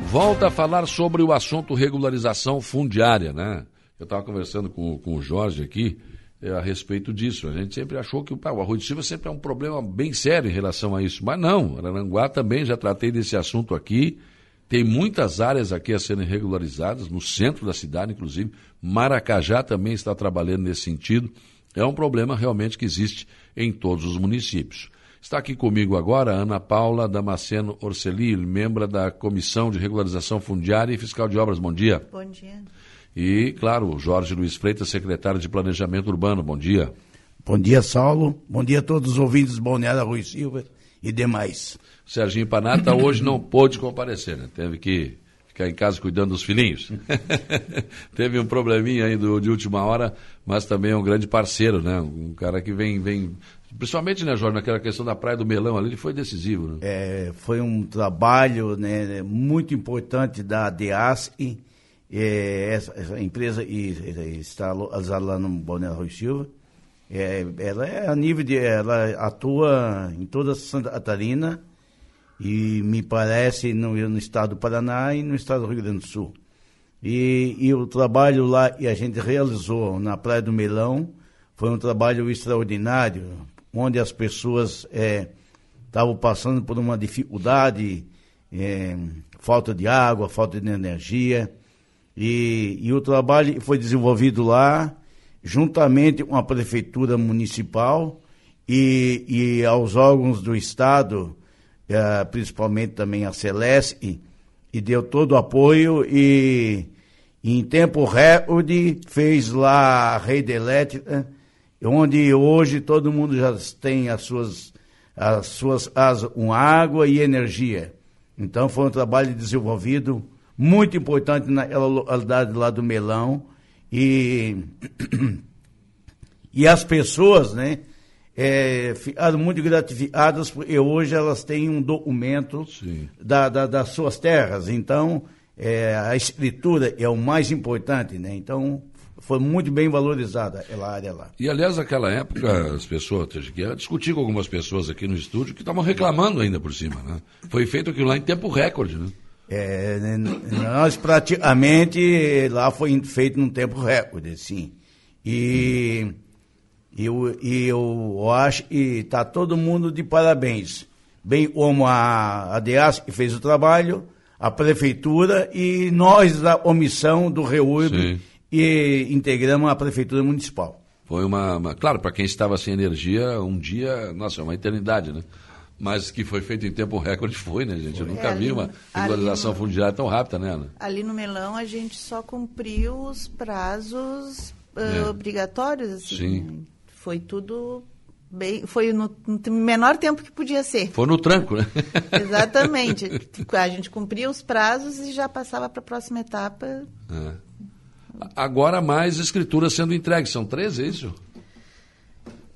Volta a falar sobre o assunto regularização fundiária, né? Eu estava conversando com, com o Jorge aqui é, a respeito disso. A gente sempre achou que pá, o arroz de Silva sempre é um problema bem sério em relação a isso. Mas não, Araranguá também já tratei desse assunto aqui. Tem muitas áreas aqui a serem regularizadas, no centro da cidade, inclusive. Maracajá também está trabalhando nesse sentido. É um problema realmente que existe em todos os municípios. Está aqui comigo agora a Ana Paula Damasceno Orceli, membro da Comissão de Regularização Fundiária e Fiscal de Obras. Bom dia. Bom dia. E, claro, Jorge Luiz Freitas, secretário de Planejamento Urbano. Bom dia. Bom dia, Saulo. Bom dia a todos os ouvintes Balneário Rui Silva e demais. Serginho Panata hoje não pôde comparecer, né? Teve que ficar em casa cuidando dos filhinhos. Teve um probleminha aí do, de última hora, mas também é um grande parceiro, né? Um cara que vem, vem Principalmente, né, Jorge, naquela questão da Praia do Melão ali, ele foi decisivo, né? É, foi um trabalho né, muito importante da DEASC, é, essa, essa, empresa está localizada lá no Balneário Rui Silva. É, ela é a nível de. Ela atua em toda Santa Catarina e me parece no, no estado do Paraná e no estado do Rio Grande do Sul. E, e o trabalho lá e a gente realizou na Praia do Melão foi um trabalho extraordinário, onde as pessoas estavam é, passando por uma dificuldade, é, falta de água, falta de energia. E, e o trabalho foi desenvolvido lá, juntamente com a Prefeitura Municipal e, e aos órgãos do Estado, eh, principalmente também a Celeste, e deu todo o apoio e em tempo recorde fez lá a rede elétrica, onde hoje todo mundo já tem as suas, as suas as, um água e energia. Então foi um trabalho desenvolvido muito importante naquela localidade lá do Melão. E, e as pessoas, né, é, ficaram muito gratificadas, porque hoje elas têm um documento da, da, das suas terras. Então, é, a escritura é o mais importante, né? Então, foi muito bem valorizada aquela área lá. E, aliás, naquela época, as pessoas, eu discuti com algumas pessoas aqui no estúdio que estavam reclamando ainda por cima, né? Foi feito aquilo lá em tempo recorde, né? É, né, nós praticamente lá foi feito num tempo recorde, sim. E, eu, e eu acho que está todo mundo de parabéns. Bem como a, a DEAS que fez o trabalho, a prefeitura e nós da omissão do REURB e integramos a prefeitura municipal. Foi uma, uma claro, para quem estava sem energia, um dia, nossa, é uma eternidade, né? Mas que foi feito em tempo recorde foi, né, gente? Eu nunca é, vi uma regularização no, fundiária tão rápida, né, Ana? Ali no Melão a gente só cumpriu os prazos uh, é. obrigatórios, assim. Sim. Foi tudo bem. Foi no, no, menor tempo que podia ser. Foi no tranco, né? Exatamente. a gente cumpria os prazos e já passava para a próxima etapa. É. Agora mais escrituras sendo entregues. São três, é isso?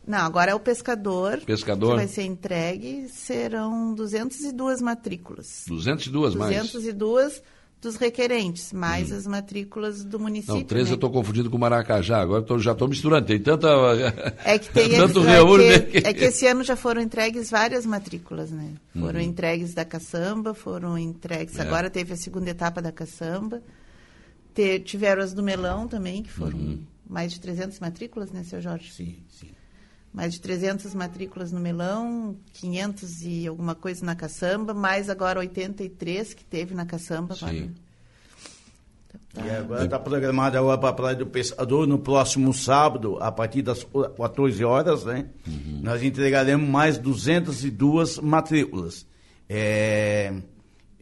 Não, agora é o pescador. Pescador. Que vai ser entregue. Serão 202 matrículas. 202 mais? 202 dos requerentes, mais hum. as matrículas do município. Não, 13 né? eu estou confundindo com Maracajá, agora tô, já estou misturando, tem tanta... É que tem... tanto é, que, é que esse ano já foram entregues várias matrículas, né? Foram uhum. entregues da caçamba, foram entregues... É. Agora teve a segunda etapa da caçamba, Te, tiveram as do melão também, que foram uhum. mais de 300 matrículas, né, seu Jorge? Sim, sim mais de 300 matrículas no melão, 500 e alguma coisa na caçamba, mais agora 83 que teve na caçamba. Sim. Tá. E agora está programado agora para a Praia do Pescador no próximo sábado, a partir das 14 horas, né? Uhum. Nós entregaremos mais 202 matrículas. É,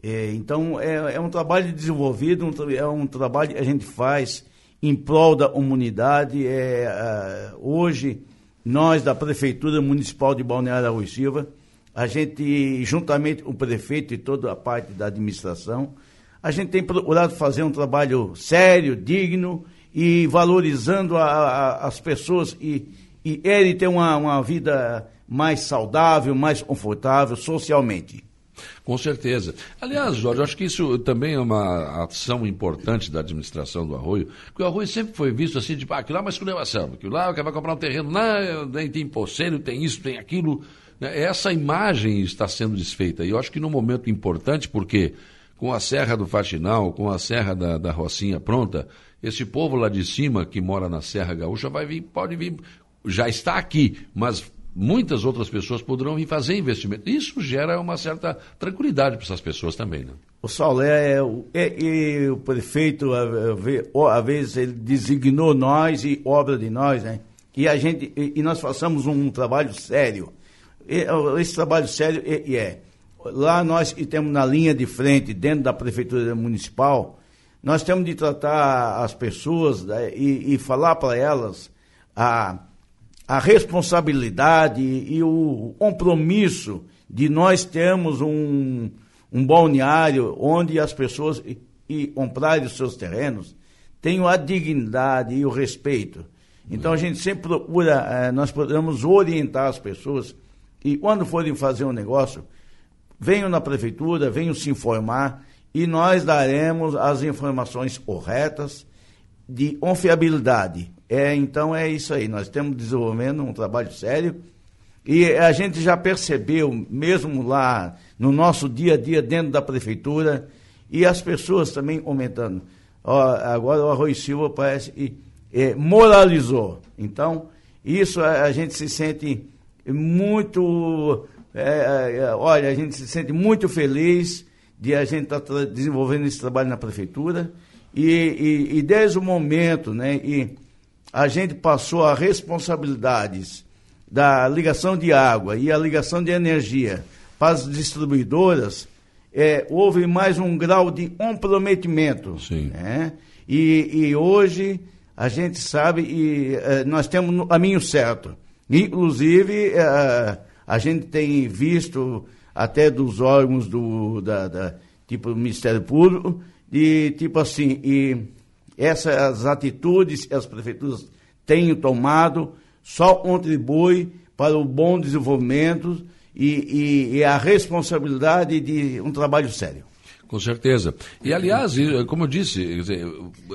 é, então, é, é, um trabalho desenvolvido, um, é um trabalho que a gente faz em prol da comunidade. É, uh, hoje, nós, da Prefeitura Municipal de Balneário Rui Silva, a gente, juntamente com o prefeito e toda a parte da administração, a gente tem procurado fazer um trabalho sério, digno e valorizando a, a, as pessoas e, e ele ter uma, uma vida mais saudável, mais confortável socialmente. Com certeza. Aliás, Jorge, acho que isso também é uma ação importante da administração do Arroio, porque o Arroio sempre foi visto assim, de, ah, aquilo lá é uma esculhambação, aquilo lá vai comprar um terreno, lá tem imposto, tem isso, tem aquilo. Né? Essa imagem está sendo desfeita. E eu acho que num momento importante, porque com a Serra do Faxinal, com a Serra da, da Rocinha pronta, esse povo lá de cima que mora na Serra Gaúcha vai vir, pode vir, já está aqui, mas muitas outras pessoas poderão vir fazer investimento. Isso gera uma certa tranquilidade para essas pessoas também, né? O Saulé, é, é, o prefeito, às vezes, ele designou nós e obra de nós, né? E a gente, e, e nós façamos um trabalho sério. E, esse trabalho sério é, é, lá nós que temos na linha de frente, dentro da prefeitura municipal, nós temos de tratar as pessoas né, e, e falar para elas a a responsabilidade e o compromisso de nós termos um, um balneário onde as pessoas e, e comprarem os seus terrenos tenham a dignidade e o respeito. Então a gente sempre procura, eh, nós podemos orientar as pessoas e quando forem fazer um negócio, venham na prefeitura, venham se informar e nós daremos as informações corretas de confiabilidade. É, então é isso aí, nós estamos desenvolvendo um trabalho sério e a gente já percebeu, mesmo lá no nosso dia a dia dentro da prefeitura, e as pessoas também aumentando. Ó, agora o Arroio Silva parece que é, moralizou. Então, isso a, a, gente se sente muito. É, é, olha, a gente se sente muito feliz de a gente estar tá desenvolvendo esse trabalho na prefeitura. E, e, e desde o momento, né? E, a gente passou a responsabilidades da ligação de água e a ligação de energia para as distribuidoras, é, houve mais um grau de comprometimento. Sim. Né? E, e hoje a gente sabe e é, nós temos o caminho certo. Inclusive, é, a gente tem visto até dos órgãos do da, da tipo Ministério Público, de tipo assim, e essas atitudes que as prefeituras têm tomado só contribui para o bom desenvolvimento e, e, e a responsabilidade de um trabalho sério. Com certeza. E, aliás, como eu disse,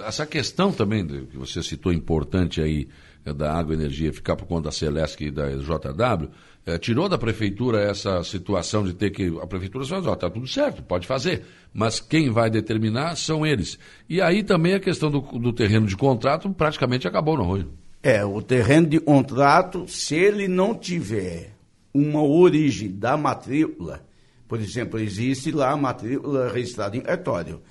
essa questão também que você citou importante aí é, da água e energia ficar por conta da Celesc e da JW, é, tirou da prefeitura essa situação de ter que. A prefeitura fala, ó, está tudo certo, pode fazer. Mas quem vai determinar são eles. E aí também a questão do, do terreno de contrato praticamente acabou no Arroio. É, o terreno de contrato, se ele não tiver uma origem da matrícula, por exemplo, existe lá a matrícula registrada em cartório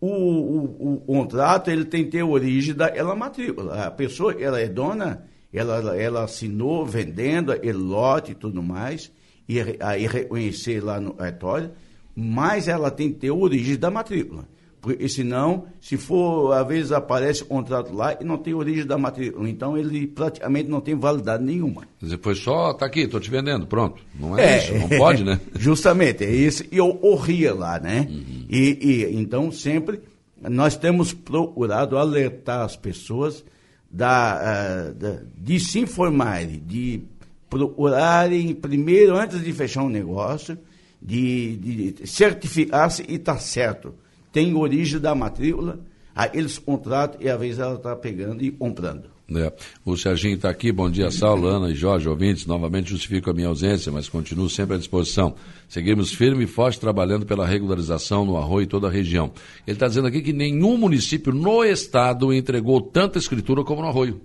o, o, o, contrato ele tem que ter origem daquela matrícula. A pessoa, ela é dona, ela, ela assinou vendendo ele lote e tudo mais, e aí reconhecer lá no cartório, mas ela tem que ter origem da matrícula. Porque senão, se for, às vezes aparece o contrato lá e não tem origem da matrícula. Então ele praticamente não tem validade nenhuma. Foi só, tá aqui, estou te vendendo, pronto. Não é, é, isso, não pode, né? Justamente, é isso. E eu corria lá, né? Uhum. E, e, então sempre nós temos procurado alertar as pessoas da, uh, da, de se informarem, de procurarem primeiro, antes de fechar um negócio, de, de certificar-se e estar tá certo tem origem da matrícula, aí eles contratam e às vezes ela está pegando e comprando. É. O Serginho está aqui, bom dia, Saulo, Ana e Jorge, ouvintes. Novamente justifico a minha ausência, mas continuo sempre à disposição. Seguimos firme e forte trabalhando pela regularização no Arroio e toda a região. Ele está dizendo aqui que nenhum município no estado entregou tanta escritura como no Arroio.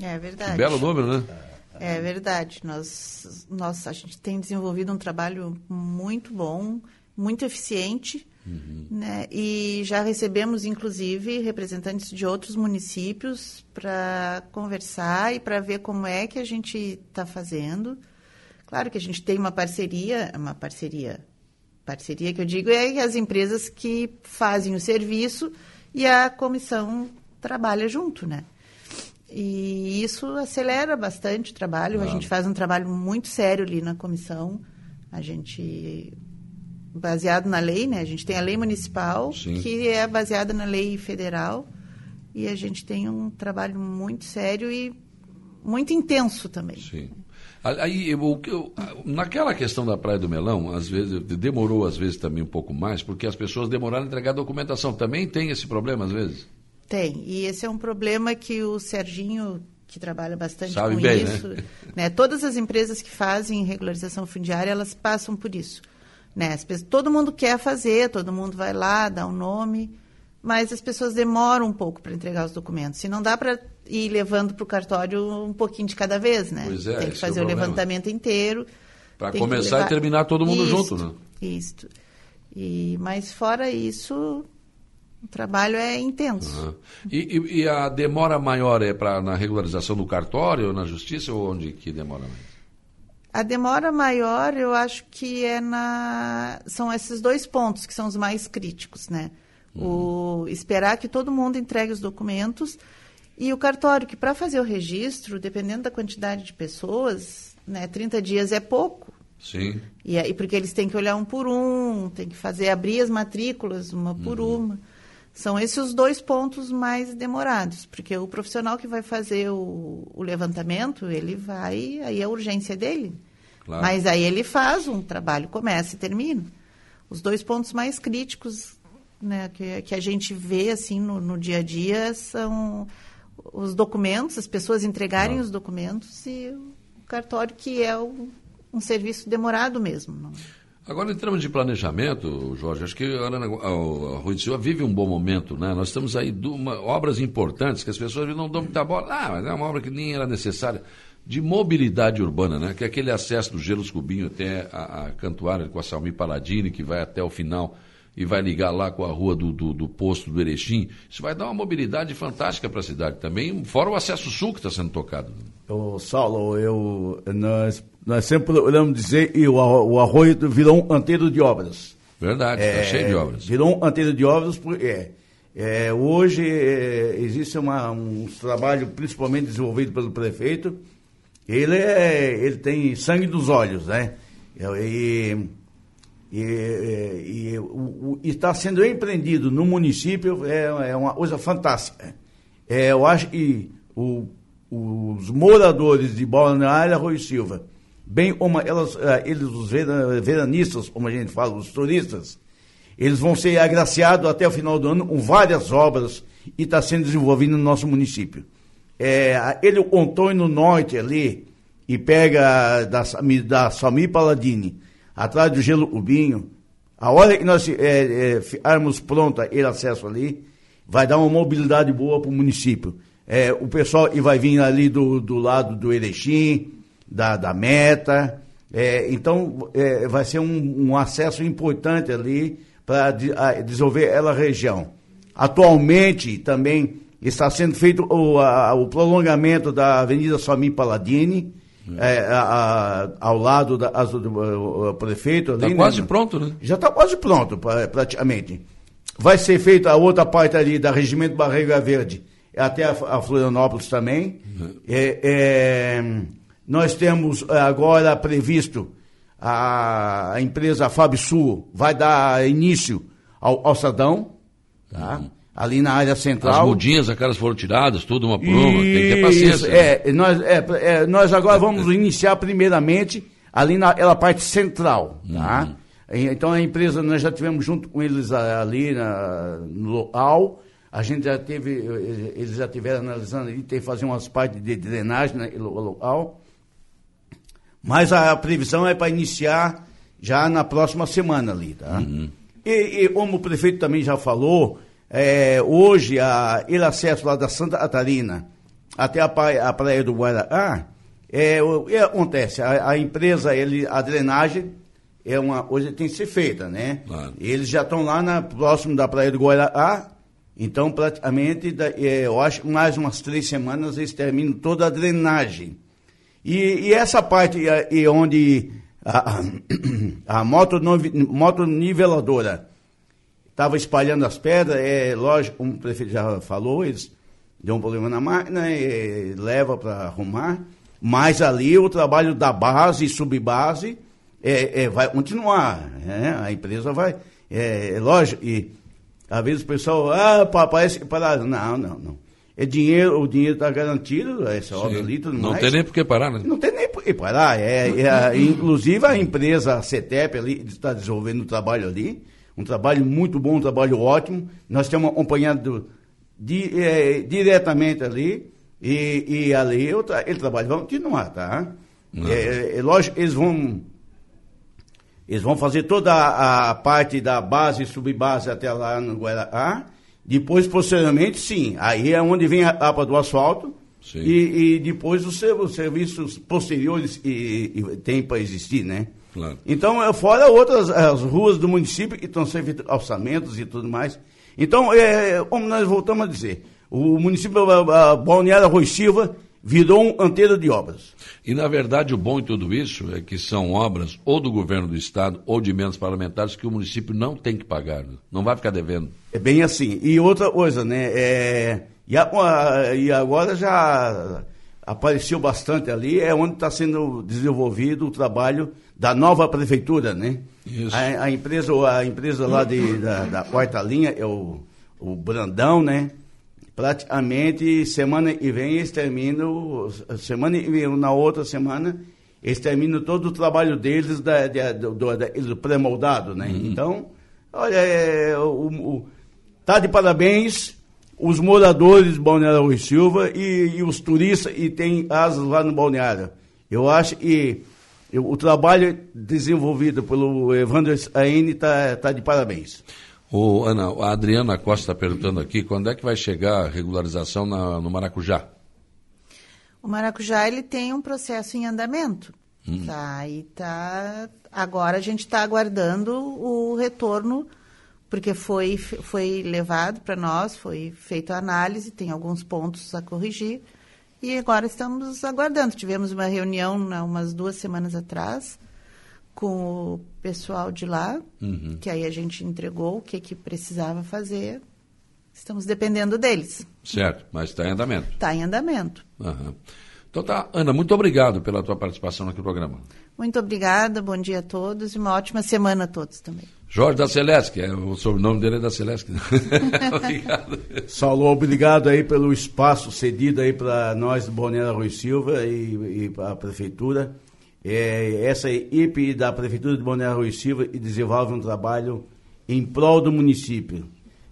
É verdade. Que belo número, né? É verdade. Nós, nós, a gente tem desenvolvido um trabalho muito bom, muito eficiente Uhum. Né? E já recebemos, inclusive, representantes de outros municípios para conversar e para ver como é que a gente está fazendo. Claro que a gente tem uma parceria, uma parceria, parceria que eu digo é as empresas que fazem o serviço e a comissão trabalha junto, né? E isso acelera bastante o trabalho. A gente faz um trabalho muito sério ali na comissão. A gente baseado na lei, né? A gente tem a lei municipal, Sim. que é baseada na lei federal, e a gente tem um trabalho muito sério e muito intenso também. Sim. Aí, eu, eu, naquela questão da Praia do Melão, às vezes demorou às vezes também um pouco mais, porque as pessoas demoraram a entregar a documentação. Também tem esse problema às vezes? Tem. E esse é um problema que o Serginho, que trabalha bastante Sabe com bem, isso, né? né? Todas as empresas que fazem regularização fundiária, elas passam por isso Né? Pessoas, todo mundo quer fazer, todo mundo vai lá, dá um nome, mas as pessoas demoram um pouco para entregar os documentos. Se não dá para ir levando para o cartório um pouquinho de cada vez, né? Pois é, Tem que fazer é o, o levantamento inteiro. Para começar levar... e terminar todo mundo isto, junto, né? Isso. E, mas fora isso, o trabalho é intenso. Uhum. E, e, e, a demora maior é para na regularização do cartório na justiça ou onde que demora mais? A demora maior, eu acho que é na são esses dois pontos que são os mais críticos, né? Uhum. O esperar que todo mundo entregue os documentos e o cartório que para fazer o registro, dependendo da quantidade de pessoas, né, 30 dias é pouco. Sim. E aí porque eles têm que olhar um por um, tem que fazer abrir as matrículas uma por uhum. uma. São esses os dois pontos mais demorados, porque o profissional que vai fazer o, o levantamento, ele vai, aí é a urgência dele. Claro. Mas aí ele faz um trabalho, começa e termina. Os dois pontos mais críticos né, que, que a gente vê assim no, no dia a dia são os documentos, as pessoas entregarem os documentos e o cartório, que é o, um serviço demorado mesmo. Não? Agora, em termos de planejamento, Jorge, acho que a, Rui de Silva vive um bom momento, né? Nós estamos aí uma, obras importantes que as pessoas não dão muita bola. Ah, mas é uma obra que nem era necessária. De mobilidade urbana, né? Que é aquele acesso do Gelos Cubinho até a, a Cantuária com a Salmi Paladini, que vai até o final e vai ligar lá com a rua do, do, do posto do Erechim. Isso vai dar uma mobilidade fantástica para a cidade também, fora o acesso sul que está sendo tocado. Ô, Saulo, eu, nós nós sempre olhamos dizer e o, o arroio virou um anteiro de obras. Verdade, está é, cheio de obras. Virou um anteiro de obras, porque é, é, hoje é, existe uma, um trabalho principalmente desenvolvido pelo prefeito. Ele, é, ele tem sangue dos olhos, né? E, e, e está sendo empreendido no município é, é uma coisa fantástica. É, eu acho que o, os moradores de Balneário Arroio Silva bem uma, elas, eh, eles, os veranistas, como a gente fala, os turistas, eles vão ser agraciados até o final do ano com várias obras e está sendo desenvolvido no nosso município. É, ele, o Antônio Norte ali, e pega da, da Sami Paladini, atrás do Gelo Ubinho, a hora que nós é, é, ficarmos prontos ele acesso ali, vai dar uma mobilidade boa para o município. É, o pessoal e vai vir ali do, do lado do Erechim, da, da meta. É, então, é, vai ser um, um, acesso importante ali para de, desenvolver ela região. Atualmente, também está sendo feito o, a, o prolongamento da Avenida Sami Paladini. É, a, a, ao lado da, do, do, prefeito. Está quase né? pronto, né? Já está quase pronto, praticamente. Vai ser feita a outra parte ali da Regimento Barriga Verde, até a, a Florianópolis também. Uhum. É, é nós temos eh, agora previsto a, a empresa FabSul vai dar início ao, ao Sadão, tá? Uhum. Ali na área central. As mudinhas, aquelas foram tiradas, tudo uma por uma, tem que ter paciência. É, né? nós, é, é, nós agora vamos iniciar primeiramente ali naquela parte central, tá? Uhum. Então a empresa, nós já tivemos junto com eles ali na, no local, a gente já teve, eles já tiveram analisando ali, tem que fazer umas partes de drenagem no local. Mas a previsão é para iniciar já na próxima semana ali, tá? Uhum. E, e, como o prefeito também já falou, é, hoje a, ele acesso lá da Santa Catarina até a praia, a praia do Guará, é, o que acontece? A, a, empresa, ele, a drenagem é uma que tem que ser feita, né? Claro. Eles já estão lá na, próximo da praia do Guará, então praticamente, é, eu acho que mais umas três semanas eles terminam toda a drenagem. E, e essa parte e onde a, a moto, moto niveladora estava espalhando as pedras, é lógico, como o prefeito já falou, eles deu um problema na máquina, e leva para arrumar, mas ali o trabalho da base e subbase é, é, vai continuar, né? a empresa vai, é, é lógico, e às vezes o pessoal, ah, parece que parado. Não, não, não é dinheiro, o dinheiro está garantido, essa Sim. obra ali tudo Não mais. tem nem por que parar, né? Não tem nem por que parar. É, é, inclusive a empresa a CETEP ali está desenvolvendo um trabalho ali, um trabalho muito bom, um trabalho ótimo. Nós temos acompanhado di, é, diretamente ali e, e ali eu, ele trabalho vai continuar, tá? É, é, lógico, eles vão Eles vão fazer toda a, a parte da base subbase até lá no Guará. Depois, posteriormente, sim. Aí é onde vem a etapa do asfalto. E, e, depois os, os, serviços posteriores e, e tem para existir, né? Claro. Então, é, fora outras as ruas do município que estão sendo orçamentos e tudo mais. Então, é, como nós voltamos a dizer, o município Balneário Arroz Silva virou um anteiro de obras. E, na verdade, o bom em tudo isso é que são obras ou do governo do Estado ou de emendas parlamentares que o município não tem que pagar, não vai ficar devendo. É bem assim. E outra coisa, né? É, e, a, e agora já apareceu bastante ali, é onde está sendo desenvolvido o trabalho da nova prefeitura, né? A, a, empresa, a empresa lá de, da, da quarta linha é o, o Brandão, né? praticamente semana que vem eles terminam, semana e vem, na outra semana, eles terminam todo o trabalho deles da, da, do, do pré-moldado, né? Uhum. Então, olha, é, o, o, tá de parabéns os moradores de Balneário Rui Silva e, e, os turistas e tem asas lá no Balneário. Eu acho que eu, o trabalho desenvolvido pelo Evandro Aine está tá de parabéns. O, Ana, a Adriana Costa está perguntando aqui quando é que vai chegar a regularização na, no Maracujá? O Maracujá ele tem um processo em andamento. Hum. Tá, e tá, agora a gente está aguardando o retorno, porque foi, foi levado para nós, foi feita a análise, tem alguns pontos a corrigir. E agora estamos aguardando. Tivemos uma reunião há umas duas semanas atrás com o pessoal de lá, uhum. que aí a gente entregou o que, que precisava fazer. Estamos dependendo deles. Certo, mas está em andamento. Está em andamento. Uhum. Então tá, Ana, muito obrigado pela tua participação aqui no programa. Muito obrigada, bom dia a todos e uma ótima semana a todos também. Jorge da Celeste, é, o sobrenome dele é da Celeste. obrigado. Saulo, obrigado aí pelo espaço cedido aí para nós do Balneário Rui Silva e, e para a prefeitura é, essa equipe da Prefeitura de Balneário Rui Silva desenvolve um trabalho em prol do município,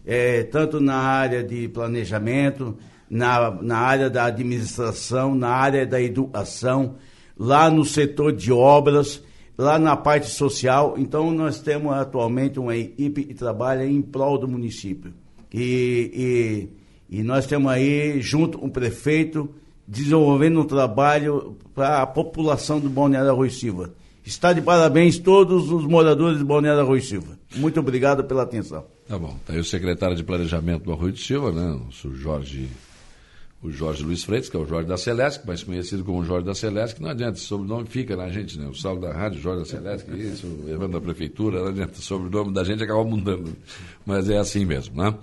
é, tanto na área de planejamento, na, na área da administração, na área da educação, lá no setor de obras, lá na parte social. Então, nós temos atualmente uma equipe que trabalha em prol do município. E, e, e nós temos aí, junto com o prefeito, desenvolvendo um trabalho para a população do Balneário Arroz Silva. Está de parabéns todos os moradores do Balneário Arroz Silva. Muito obrigado pela atenção. Tá bom. Está aí o secretário de Planejamento do Arroio de Silva, né? O Jorge, o Jorge Luiz Freitas, que é o Jorge da Celeste, mais conhecido como Jorge da Celeste, não adianta, esse sobrenome fica na gente, né? O saldo da rádio, Jorge da Celeste, isso, o Evandro da Prefeitura, não adianta, o sobrenome da gente acaba mudando. Mas é assim mesmo, né?